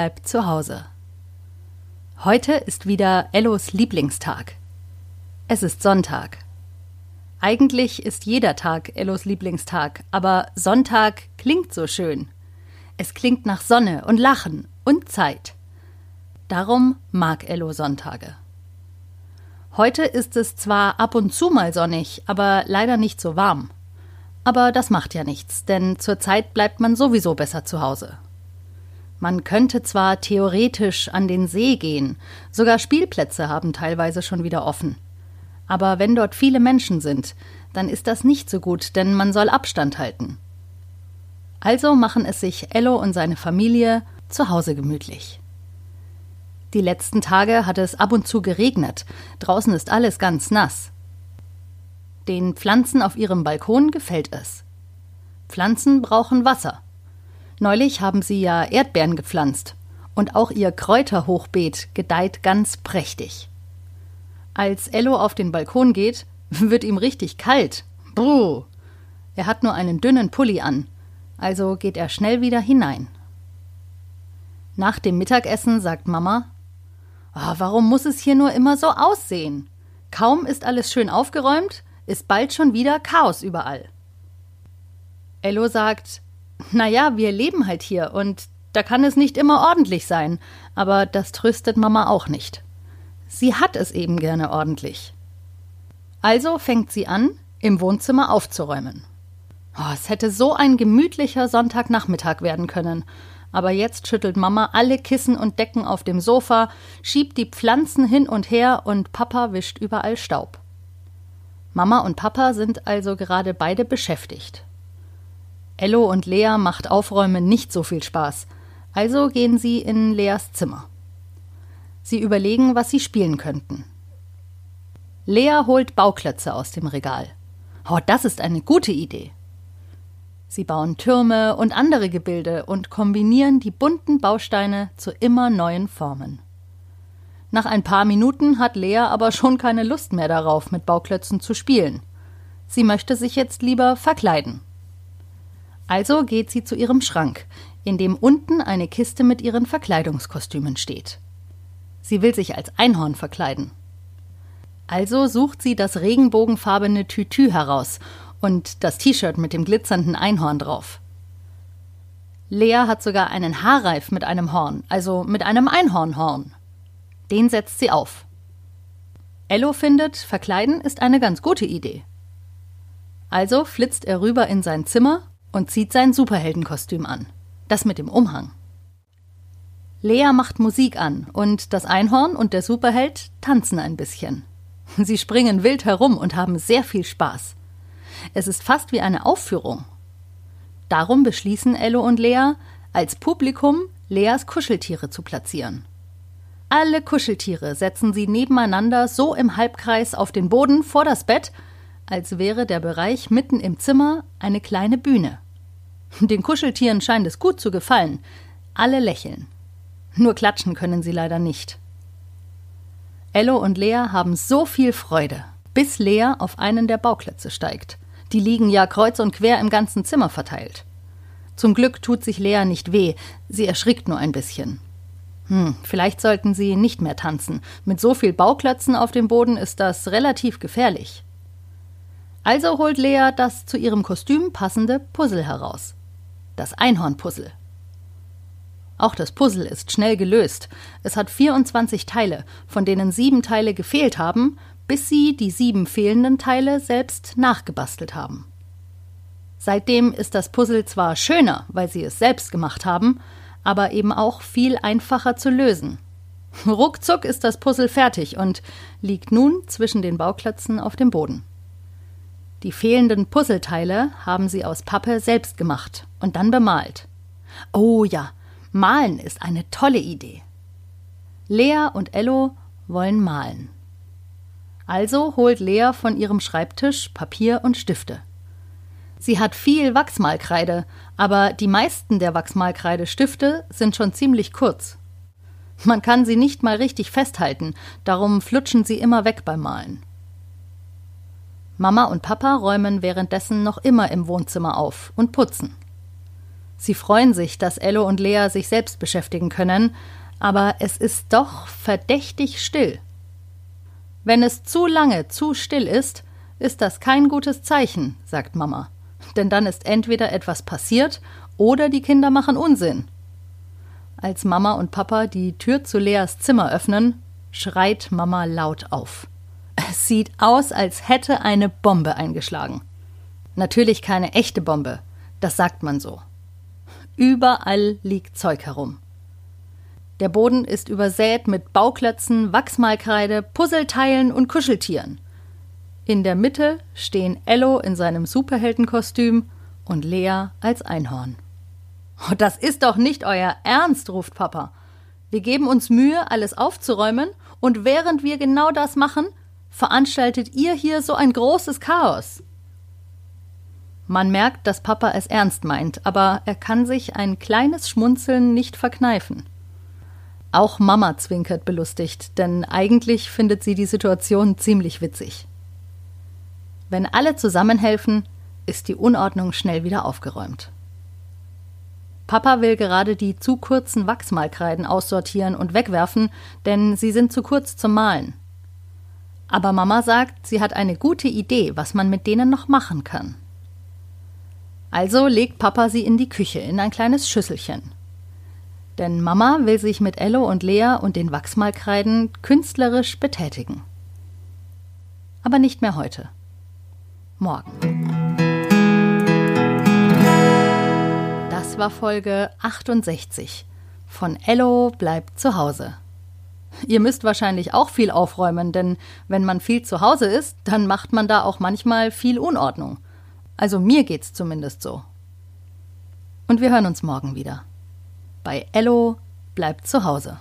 bleibt zu Hause. Heute ist wieder Ellos Lieblingstag. Es ist Sonntag. Eigentlich ist jeder Tag Ellos Lieblingstag, aber Sonntag klingt so schön. Es klingt nach Sonne und Lachen und Zeit. Darum mag Ello Sonntage. Heute ist es zwar ab und zu mal sonnig, aber leider nicht so warm. Aber das macht ja nichts, denn zurzeit bleibt man sowieso besser zu Hause. Man könnte zwar theoretisch an den See gehen, sogar Spielplätze haben teilweise schon wieder offen. Aber wenn dort viele Menschen sind, dann ist das nicht so gut, denn man soll Abstand halten. Also machen es sich Ello und seine Familie zu Hause gemütlich. Die letzten Tage hat es ab und zu geregnet, draußen ist alles ganz nass. Den Pflanzen auf ihrem Balkon gefällt es. Pflanzen brauchen Wasser. Neulich haben sie ja Erdbeeren gepflanzt und auch ihr Kräuterhochbeet gedeiht ganz prächtig. Als Ello auf den Balkon geht, wird ihm richtig kalt. Bruh. Er hat nur einen dünnen Pulli an, also geht er schnell wieder hinein. Nach dem Mittagessen sagt Mama: oh, Warum muss es hier nur immer so aussehen? Kaum ist alles schön aufgeräumt, ist bald schon wieder Chaos überall. Ello sagt: Na ja, wir leben halt hier und da kann es nicht immer ordentlich sein, aber das tröstet Mama auch nicht. Sie hat es eben gerne ordentlich. Also fängt sie an, im Wohnzimmer aufzuräumen. Oh, es hätte so ein gemütlicher Sonntagnachmittag werden können. Aber jetzt schüttelt Mama alle Kissen und Decken auf dem Sofa, schiebt die Pflanzen hin und her und Papa wischt überall Staub. Mama und Papa sind also gerade beide beschäftigt. Ello und Lea macht Aufräumen nicht so viel Spaß, also gehen sie in Leas Zimmer. Sie überlegen, was sie spielen könnten. Lea holt Bauklötze aus dem Regal. Oh, das ist eine gute Idee. Sie bauen Türme und andere Gebilde und kombinieren die bunten Bausteine zu immer neuen Formen. Nach ein paar Minuten hat Lea aber schon keine Lust mehr darauf, mit Bauklötzen zu spielen. Sie möchte sich jetzt lieber verkleiden. Also geht sie zu ihrem Schrank, in dem unten eine Kiste mit ihren Verkleidungskostümen steht. Sie will sich als Einhorn verkleiden. Also sucht sie das regenbogenfarbene Tütü heraus und das T-Shirt mit dem glitzernden Einhorn drauf. Lea hat sogar einen Haarreif mit einem Horn, also mit einem Einhornhorn. Den setzt sie auf. Ello findet, verkleiden ist eine ganz gute Idee. Also flitzt er rüber in sein Zimmer und zieht sein Superheldenkostüm an. Das mit dem Umhang. Lea macht Musik an und das Einhorn und der Superheld tanzen ein bisschen. Sie springen wild herum und haben sehr viel Spaß. Es ist fast wie eine Aufführung. Darum beschließen Ello und Lea, als Publikum Leas Kuscheltiere zu platzieren. Alle Kuscheltiere setzen sie nebeneinander so im Halbkreis auf den Boden vor das Bett, als wäre der Bereich mitten im Zimmer eine kleine Bühne. Den Kuscheltieren scheint es gut zu gefallen. Alle lächeln. Nur klatschen können sie leider nicht. Ello und Lea haben so viel Freude, bis Lea auf einen der Bauklötze steigt. Die liegen ja kreuz und quer im ganzen Zimmer verteilt. Zum Glück tut sich Lea nicht weh, sie erschrickt nur ein bisschen. Hm, vielleicht sollten sie nicht mehr tanzen. Mit so viel Bauklötzen auf dem Boden ist das relativ gefährlich. Also holt Lea das zu ihrem Kostüm passende Puzzle heraus. Das Einhornpuzzle. Auch das Puzzle ist schnell gelöst. Es hat 24 Teile, von denen sieben Teile gefehlt haben bis sie die sieben fehlenden Teile selbst nachgebastelt haben. Seitdem ist das Puzzle zwar schöner, weil sie es selbst gemacht haben, aber eben auch viel einfacher zu lösen. Ruckzuck ist das Puzzle fertig und liegt nun zwischen den Bauklötzen auf dem Boden. Die fehlenden Puzzleteile haben sie aus Pappe selbst gemacht und dann bemalt. Oh ja, malen ist eine tolle Idee. Lea und Ello wollen malen. Also holt Lea von ihrem Schreibtisch Papier und Stifte. Sie hat viel Wachsmalkreide, aber die meisten der Wachsmalkreidestifte sind schon ziemlich kurz. Man kann sie nicht mal richtig festhalten, darum flutschen sie immer weg beim Malen. Mama und Papa räumen währenddessen noch immer im Wohnzimmer auf und putzen. Sie freuen sich, dass Ello und Lea sich selbst beschäftigen können, aber es ist doch verdächtig still. Wenn es zu lange zu still ist, ist das kein gutes Zeichen, sagt Mama. Denn dann ist entweder etwas passiert oder die Kinder machen Unsinn. Als Mama und Papa die Tür zu Leas Zimmer öffnen, schreit Mama laut auf. Es sieht aus, als hätte eine Bombe eingeschlagen. Natürlich keine echte Bombe, das sagt man so. Überall liegt Zeug herum. Der Boden ist übersät mit Bauklötzen, Wachsmalkreide, Puzzleteilen und Kuscheltieren. In der Mitte stehen Ello in seinem Superheldenkostüm und Lea als Einhorn. Oh, das ist doch nicht euer Ernst, ruft Papa. Wir geben uns Mühe, alles aufzuräumen, und während wir genau das machen, veranstaltet ihr hier so ein großes Chaos. Man merkt, dass Papa es ernst meint, aber er kann sich ein kleines Schmunzeln nicht verkneifen. Auch Mama zwinkert belustigt, denn eigentlich findet sie die Situation ziemlich witzig. Wenn alle zusammenhelfen, ist die Unordnung schnell wieder aufgeräumt. Papa will gerade die zu kurzen Wachsmalkreiden aussortieren und wegwerfen, denn sie sind zu kurz zum Malen. Aber Mama sagt, sie hat eine gute Idee, was man mit denen noch machen kann. Also legt Papa sie in die Küche in ein kleines Schüsselchen. Denn Mama will sich mit Ello und Lea und den Wachsmalkreiden künstlerisch betätigen. Aber nicht mehr heute. Morgen. Das war Folge 68 von Ello bleibt zu Hause. Ihr müsst wahrscheinlich auch viel aufräumen, denn wenn man viel zu Hause ist, dann macht man da auch manchmal viel Unordnung. Also mir geht's zumindest so. Und wir hören uns morgen wieder. Bei Ello bleibt zu Hause.